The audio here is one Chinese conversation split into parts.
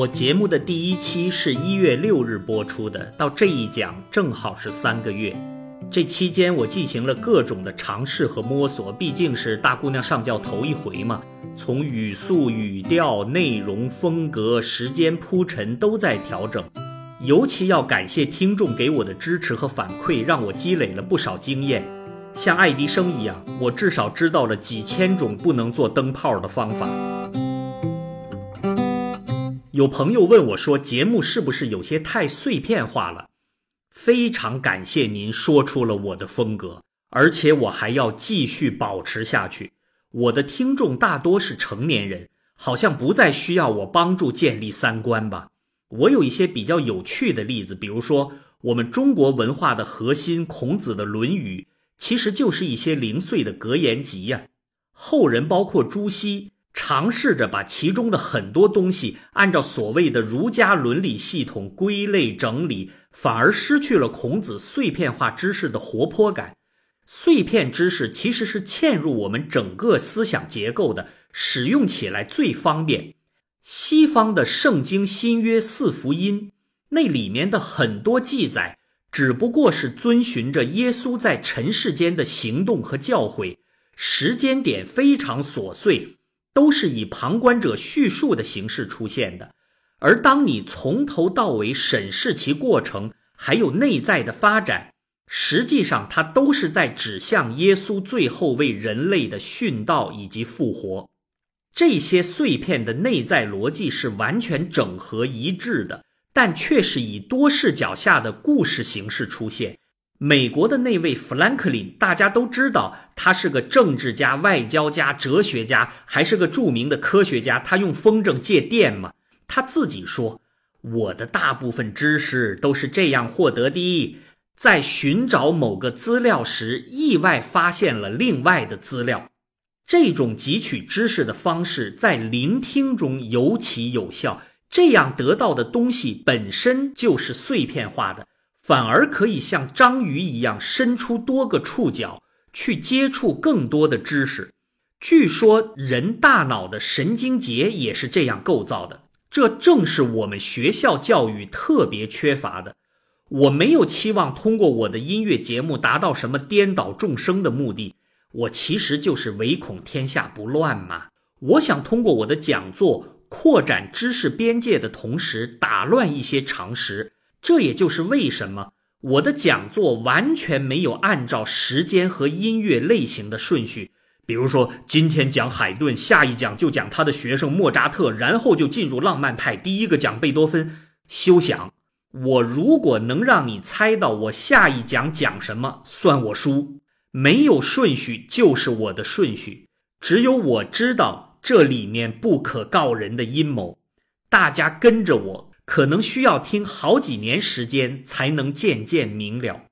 我节目的第一期是一月六日播出的，到这一讲正好是三个月。这期间我进行了各种的尝试和摸索，毕竟是大姑娘上轿头一回嘛，从语速、语调、内容、风格、时间铺陈都在调整。尤其要感谢听众给我的支持和反馈，让我积累了不少经验。像爱迪生一样，我至少知道了几千种不能做灯泡的方法。有朋友问我说：“节目是不是有些太碎片化了？”非常感谢您说出了我的风格，而且我还要继续保持下去。我的听众大多是成年人，好像不再需要我帮助建立三观吧。我有一些比较有趣的例子，比如说我们中国文化的核心——孔子的《论语》，其实就是一些零碎的格言集呀。后人包括朱熹。尝试着把其中的很多东西按照所谓的儒家伦理系统归类整理，反而失去了孔子碎片化知识的活泼感。碎片知识其实是嵌入我们整个思想结构的，使用起来最方便。西方的圣经新约四福音，那里面的很多记载，只不过是遵循着耶稣在尘世间的行动和教诲，时间点非常琐碎。都是以旁观者叙述的形式出现的，而当你从头到尾审视其过程，还有内在的发展，实际上它都是在指向耶稣最后为人类的殉道以及复活。这些碎片的内在逻辑是完全整合一致的，但却是以多视角下的故事形式出现。美国的那位富兰克林，大家都知道，他是个政治家、外交家、哲学家，还是个著名的科学家。他用风筝借电嘛？他自己说：“我的大部分知识都是这样获得的，在寻找某个资料时，意外发现了另外的资料。这种汲取知识的方式在聆听中尤其有效。这样得到的东西本身就是碎片化的。”反而可以像章鱼一样伸出多个触角去接触更多的知识。据说人大脑的神经节也是这样构造的，这正是我们学校教育特别缺乏的。我没有期望通过我的音乐节目达到什么颠倒众生的目的，我其实就是唯恐天下不乱嘛。我想通过我的讲座扩展知识边界的同时，打乱一些常识。这也就是为什么我的讲座完全没有按照时间和音乐类型的顺序。比如说，今天讲海顿，下一讲就讲他的学生莫扎特，然后就进入浪漫派，第一个讲贝多芬。休想！我如果能让你猜到我下一讲讲什么，算我输。没有顺序就是我的顺序，只有我知道这里面不可告人的阴谋。大家跟着我。可能需要听好几年时间才能渐渐明了。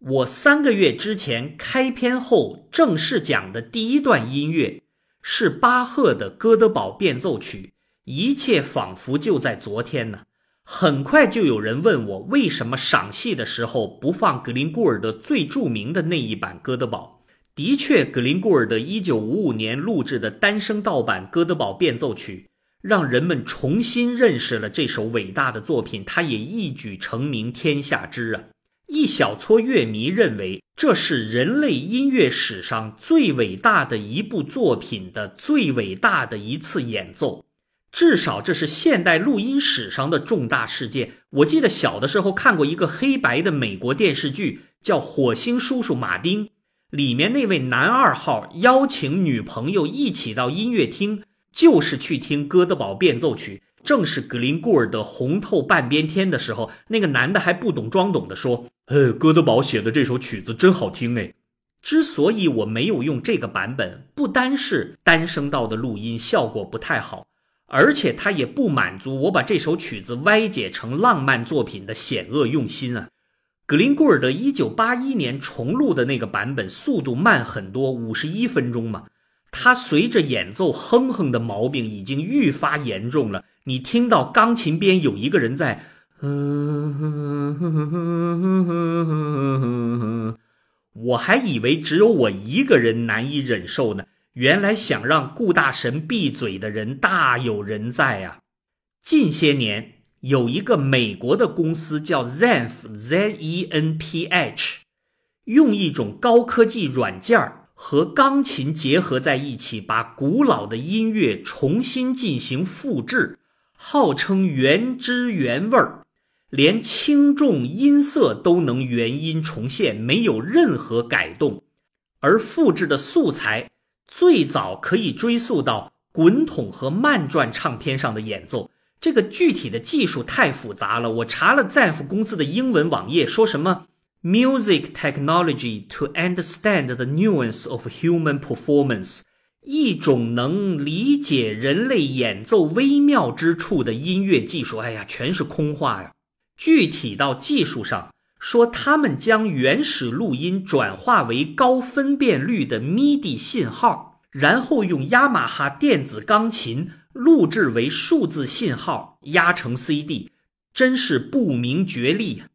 我三个月之前开篇后正式讲的第一段音乐是巴赫的《哥德堡变奏曲》，一切仿佛就在昨天呢。很快就有人问我，为什么赏戏的时候不放格林古尔的最著名的那一版《哥德堡》？的确，格林古尔的一九五五年录制的单声道版《哥德堡变奏曲》。让人们重新认识了这首伟大的作品，他也一举成名天下知啊！一小撮乐迷认为这是人类音乐史上最伟大的一部作品的最伟大的一次演奏，至少这是现代录音史上的重大事件。我记得小的时候看过一个黑白的美国电视剧，叫《火星叔叔马丁》，里面那位男二号邀请女朋友一起到音乐厅。就是去听《哥德堡变奏曲》，正是格林古尔的《红透半边天》的时候，那个男的还不懂装懂的说：“呃，哥德堡写的这首曲子真好听哎。”之所以我没有用这个版本，不单是单声道的录音效果不太好，而且它也不满足我把这首曲子歪解成浪漫作品的险恶用心啊。格林古尔的1981年重录的那个版本，速度慢很多，五十一分钟嘛。他随着演奏哼哼的毛病已经愈发严重了。你听到钢琴边有一个人在，我还以为只有我一个人难以忍受呢。原来想让顾大神闭嘴的人大有人在啊！近些年有一个美国的公司叫 Zenph，Z-E-N-P-H，用一种高科技软件儿和钢琴结合在一起，把古老的音乐重新进行复制，号称原汁原味儿，连轻重音色都能原音重现，没有任何改动。而复制的素材最早可以追溯到滚筒和慢转唱片上的演奏。这个具体的技术太复杂了，我查了 Zef 公司的英文网页，说什么 “music technology to understand the nuance of human performance”，一种能理解人类演奏微妙之处的音乐技术。哎呀，全是空话呀！具体到技术上说，他们将原始录音转化为高分辨率的 MIDI 信号，然后用雅马哈电子钢琴。录制为数字信号，压成 CD，真是不明觉厉呀！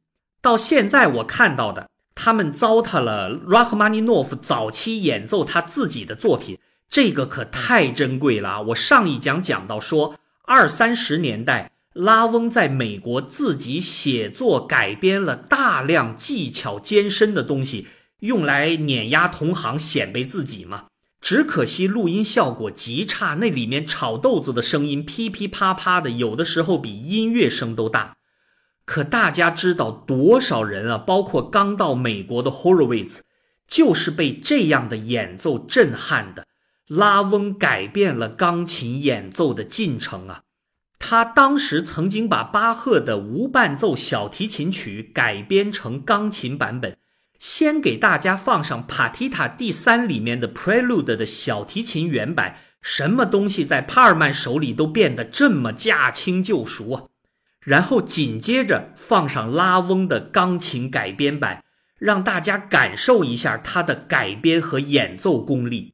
到现在我看到的，他们糟蹋了拉赫玛尼诺夫早期演奏他自己的作品，这个可太珍贵了。我上一讲讲到说，二三十年代，拉翁在美国自己写作改编了大量技巧艰深的东西，用来碾压同行，显摆自己嘛。只可惜录音效果极差，那里面炒豆子的声音噼噼啪啪的，有的时候比音乐声都大。可大家知道多少人啊？包括刚到美国的 Horowitz，就是被这样的演奏震撼的。拉翁改变了钢琴演奏的进程啊！他当时曾经把巴赫的无伴奏小提琴曲改编成钢琴版本。先给大家放上帕提塔第三里面的 Prelude 的小提琴原版，什么东西在帕尔曼手里都变得这么驾轻就熟啊！然后紧接着放上拉翁的钢琴改编版，让大家感受一下他的改编和演奏功力。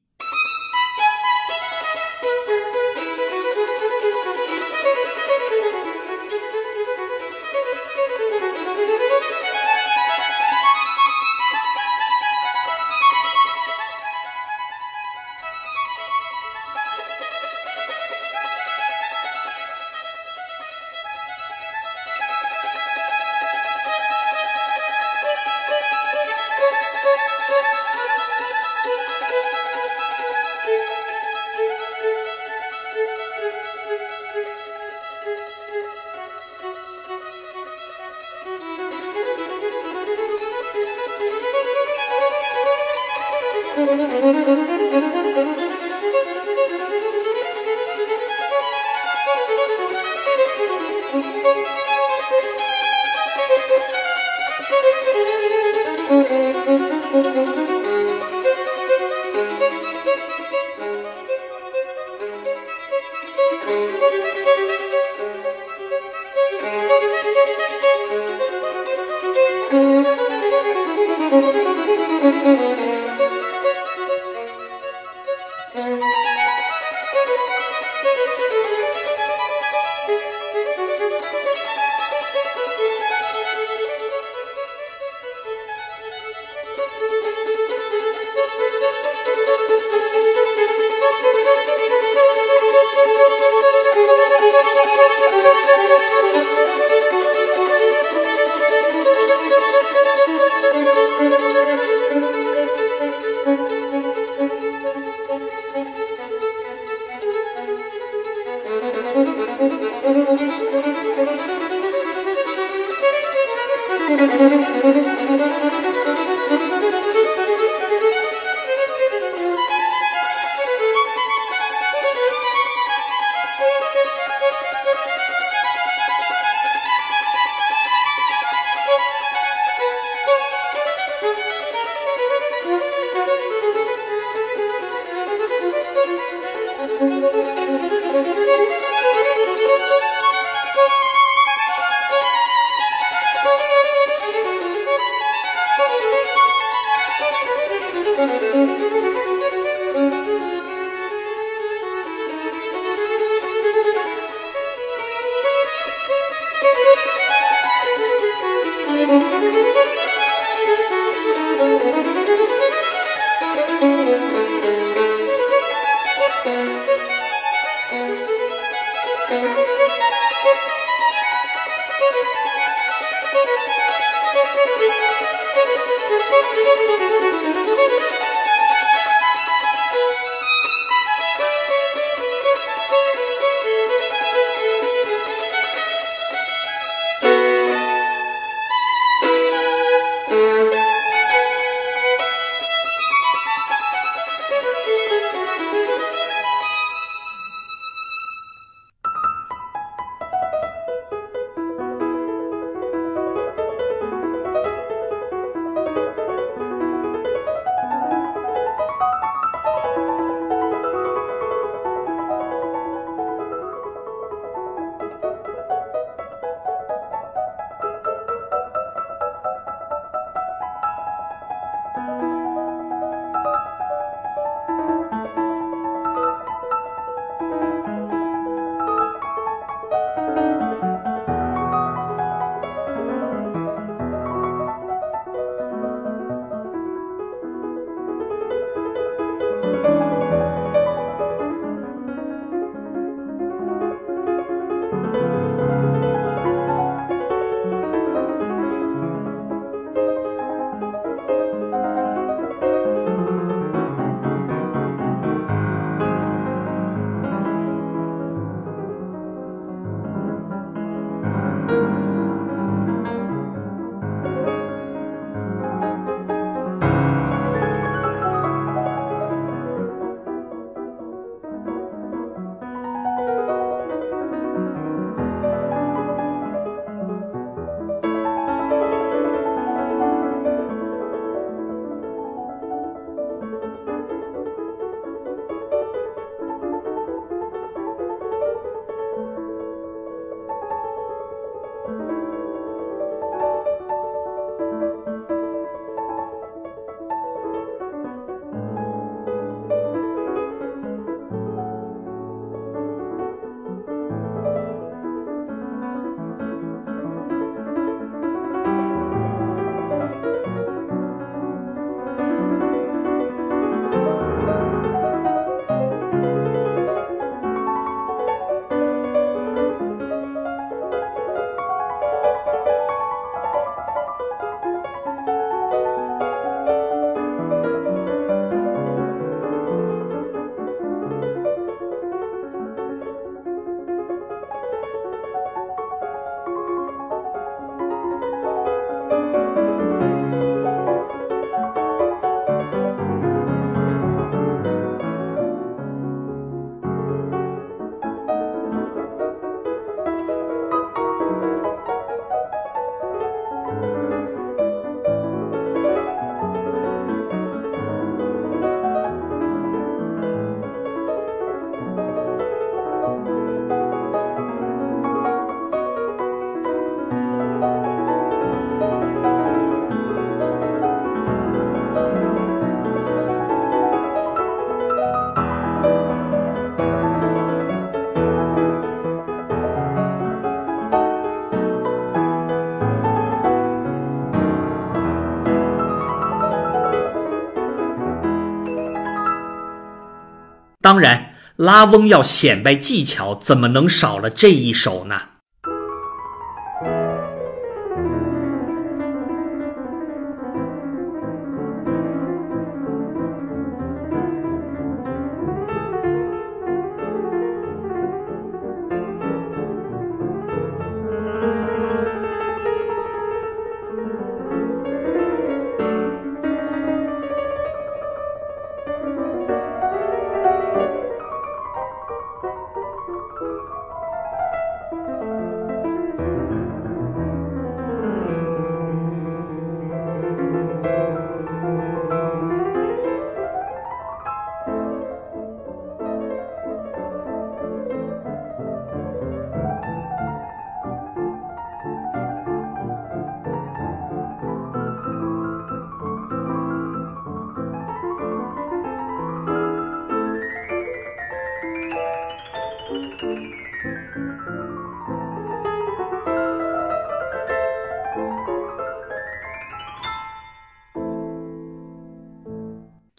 当然，拉翁要显摆技巧，怎么能少了这一手呢？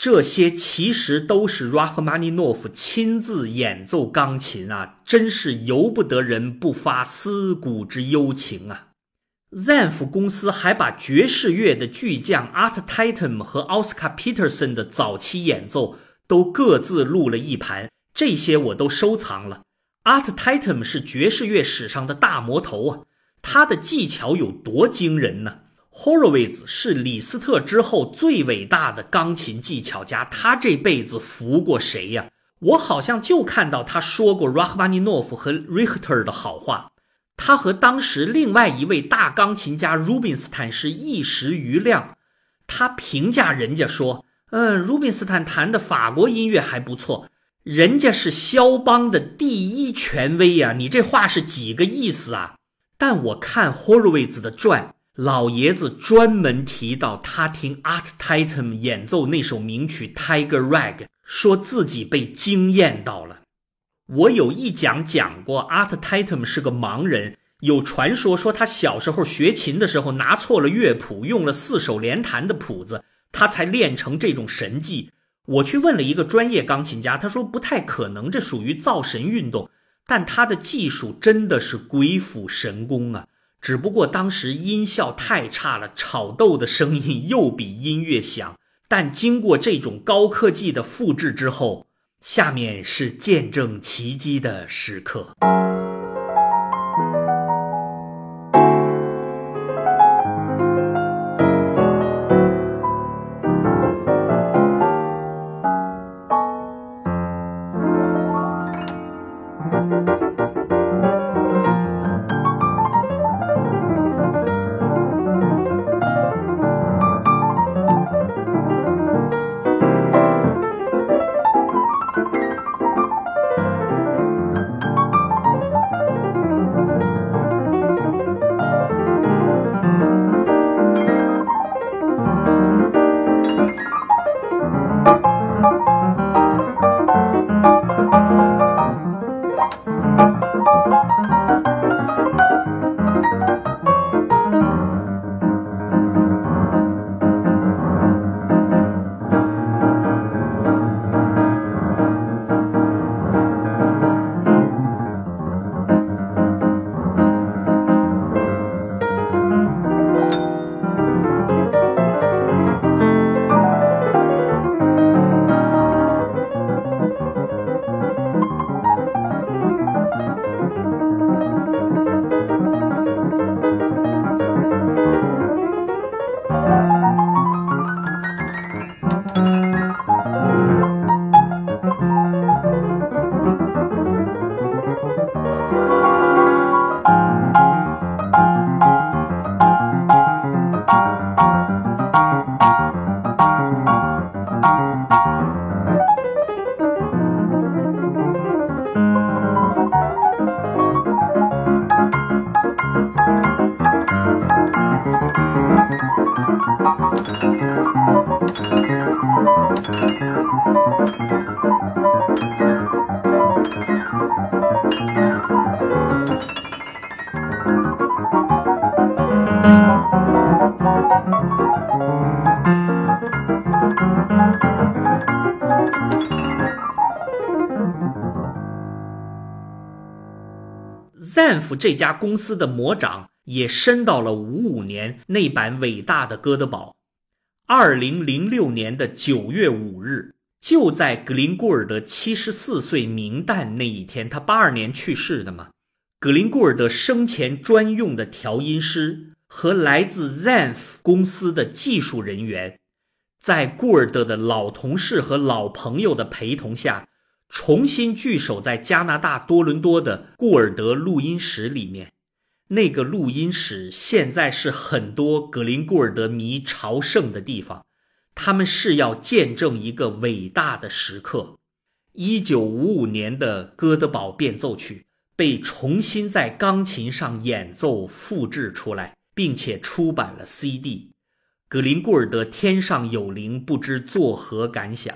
这些其实都是拉赫玛尼诺夫亲自演奏钢琴啊，真是由不得人不发思古之幽情啊！Zanf 公司还把爵士乐的巨匠 Art Tatum 和 Oscar Peterson 的早期演奏都各自录了一盘，这些我都收藏了。Art Tatum 是爵士乐史上的大魔头啊，他的技巧有多惊人呢？Horowitz 是李斯特之后最伟大的钢琴技巧家，他这辈子服过谁呀？我好像就看到他说过 Rachmaninoff 和 Richter 的好话。他和当时另外一位大钢琴家 Rubinstein 是一时瑜亮。他评价人家说：“嗯，Rubinstein 弹的法国音乐还不错，人家是肖邦的第一权威呀。”你这话是几个意思啊？但我看 Horowitz 的传，老爷子专门提到他听 Art Tatum 演奏那首名曲 Tiger Rag，说自己被惊艳到了。我有一讲讲过，Art Tatum 是个盲人。有传说说他小时候学琴的时候拿错了乐谱，用了四手联弹的谱子，他才练成这种神技。我去问了一个专业钢琴家，他说不太可能，这属于造神运动。但他的技术真的是鬼斧神工啊！只不过当时音效太差了，炒豆的声音又比音乐响。但经过这种高科技的复制之后，下面是见证奇迹的时刻。Zanf 这家公司的魔掌也伸到了五五年那版伟大的哥德堡。二零零六年的九月五日，就在格林古尔德七十四岁冥诞那一天，他八二年去世的嘛。格林古尔德生前专用的调音师和来自 Zenf 公司的技术人员，在古尔德的老同事和老朋友的陪同下。重新聚首在加拿大多伦多的顾尔德录音室里面，那个录音室现在是很多格林顾尔德迷朝圣的地方。他们是要见证一个伟大的时刻。一九五五年的哥德堡变奏曲被重新在钢琴上演奏复制出来，并且出版了 CD。格林顾尔德天上有灵，不知作何感想。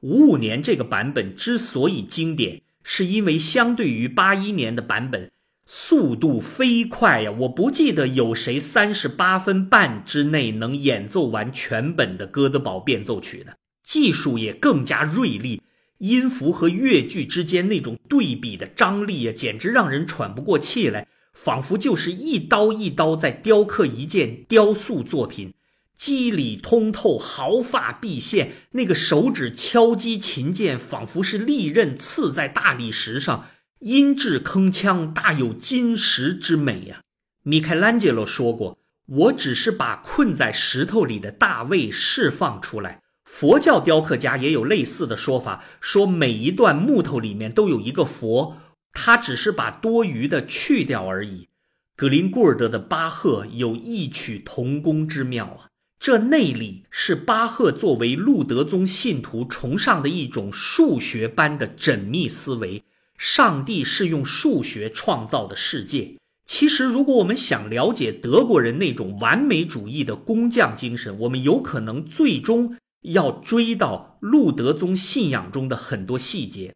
五五年这个版本之所以经典，是因为相对于八一年的版本，速度飞快呀！我不记得有谁三十八分半之内能演奏完全本的哥德堡变奏曲的，技术也更加锐利，音符和乐句之间那种对比的张力啊，简直让人喘不过气来。仿佛就是一刀一刀在雕刻一件雕塑作品，肌理通透，毫发毕现。那个手指敲击琴键，仿佛是利刃刺在大理石上，音质铿锵，大有金石之美呀。米开朗基罗说过：“我只是把困在石头里的大卫释放出来。”佛教雕刻家也有类似的说法，说每一段木头里面都有一个佛。他只是把多余的去掉而已。格林古尔德的巴赫有异曲同工之妙啊！这内里是巴赫作为路德宗信徒崇尚的一种数学般的缜密思维。上帝是用数学创造的世界。其实，如果我们想了解德国人那种完美主义的工匠精神，我们有可能最终要追到路德宗信仰中的很多细节。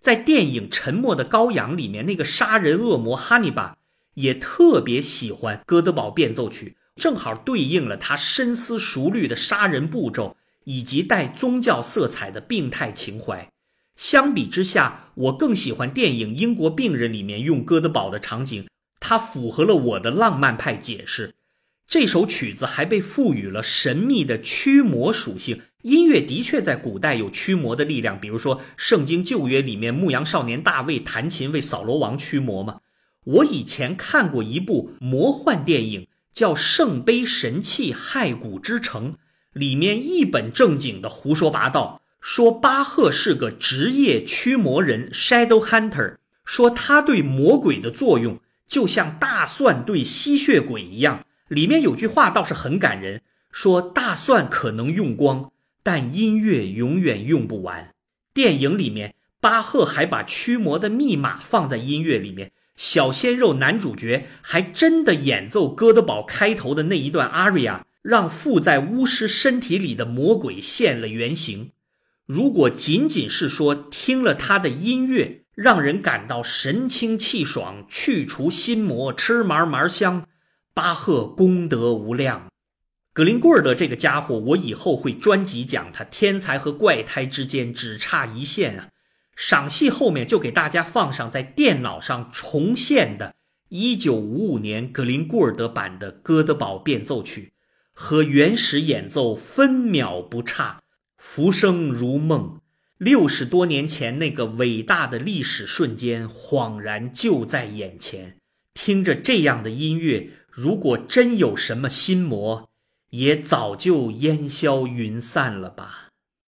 在电影《沉默的羔羊》里面，那个杀人恶魔哈尼巴也特别喜欢《哥德堡变奏曲》，正好对应了他深思熟虑的杀人步骤以及带宗教色彩的病态情怀。相比之下，我更喜欢电影《英国病人》里面用哥德堡的场景，它符合了我的浪漫派解释。这首曲子还被赋予了神秘的驱魔属性。音乐的确在古代有驱魔的力量，比如说《圣经旧约》里面牧羊少年大卫弹琴为扫罗王驱魔嘛。我以前看过一部魔幻电影，叫《圣杯神器骸骨之城》，里面一本正经的胡说八道，说巴赫是个职业驱魔人 （Shadow Hunter），说他对魔鬼的作用就像大蒜对吸血鬼一样。里面有句话倒是很感人，说大蒜可能用光。但音乐永远用不完。电影里面，巴赫还把驱魔的密码放在音乐里面。小鲜肉男主角还真的演奏《哥德堡》开头的那一段 aria，让附在巫师身体里的魔鬼现了原形。如果仅仅是说听了他的音乐，让人感到神清气爽、去除心魔、吃嘛嘛香，巴赫功德无量。格林古尔德这个家伙，我以后会专辑讲他天才和怪胎之间只差一线啊！赏析后面就给大家放上在电脑上重现的1955年格林古尔德版的《哥德堡变奏曲》，和原始演奏分秒不差，浮生如梦。六十多年前那个伟大的历史瞬间，恍然就在眼前。听着这样的音乐，如果真有什么心魔，也早就烟消云散了吧。